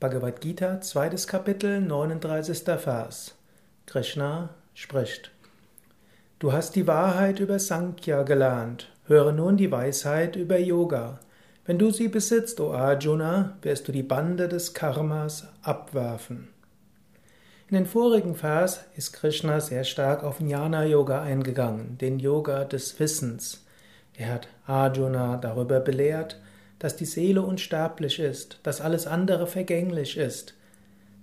Bhagavad Gita, zweites Kapitel, 39. Vers. Krishna spricht. Du hast die Wahrheit über Sankhya gelernt. Höre nun die Weisheit über Yoga. Wenn du sie besitzt, o Arjuna, wirst du die Bande des Karmas abwerfen. In den vorigen Vers ist Krishna sehr stark auf Jnana Yoga eingegangen, den Yoga des Wissens. Er hat Arjuna darüber belehrt, dass die Seele unsterblich ist, dass alles andere vergänglich ist.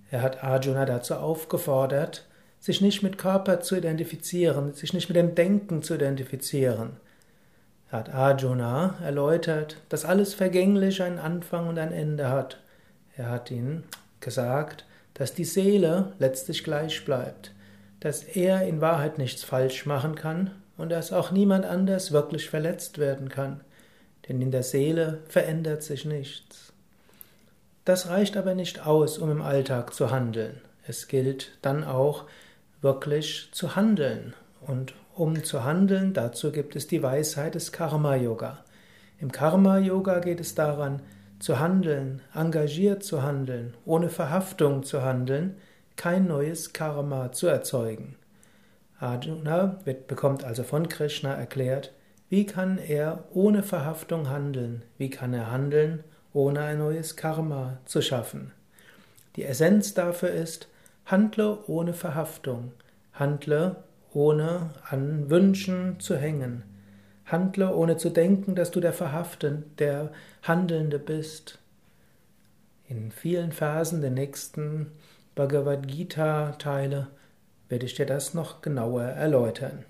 Er hat Arjuna dazu aufgefordert, sich nicht mit Körper zu identifizieren, sich nicht mit dem Denken zu identifizieren. Er hat Arjuna erläutert, dass alles vergänglich einen Anfang und ein Ende hat. Er hat ihn gesagt, dass die Seele letztlich gleich bleibt, dass er in Wahrheit nichts falsch machen kann und dass auch niemand anders wirklich verletzt werden kann denn in der Seele verändert sich nichts. Das reicht aber nicht aus, um im Alltag zu handeln. Es gilt dann auch wirklich zu handeln. Und um zu handeln, dazu gibt es die Weisheit des Karma-Yoga. Im Karma-Yoga geht es daran, zu handeln, engagiert zu handeln, ohne Verhaftung zu handeln, kein neues Karma zu erzeugen. Arjuna wird, bekommt also von Krishna erklärt, wie kann er ohne Verhaftung handeln? Wie kann er handeln, ohne ein neues Karma zu schaffen? Die Essenz dafür ist, handle ohne Verhaftung, handle ohne an Wünschen zu hängen, handle ohne zu denken, dass du der Verhaftende, der Handelnde bist. In vielen Versen der nächsten Bhagavad Gita Teile werde ich dir das noch genauer erläutern.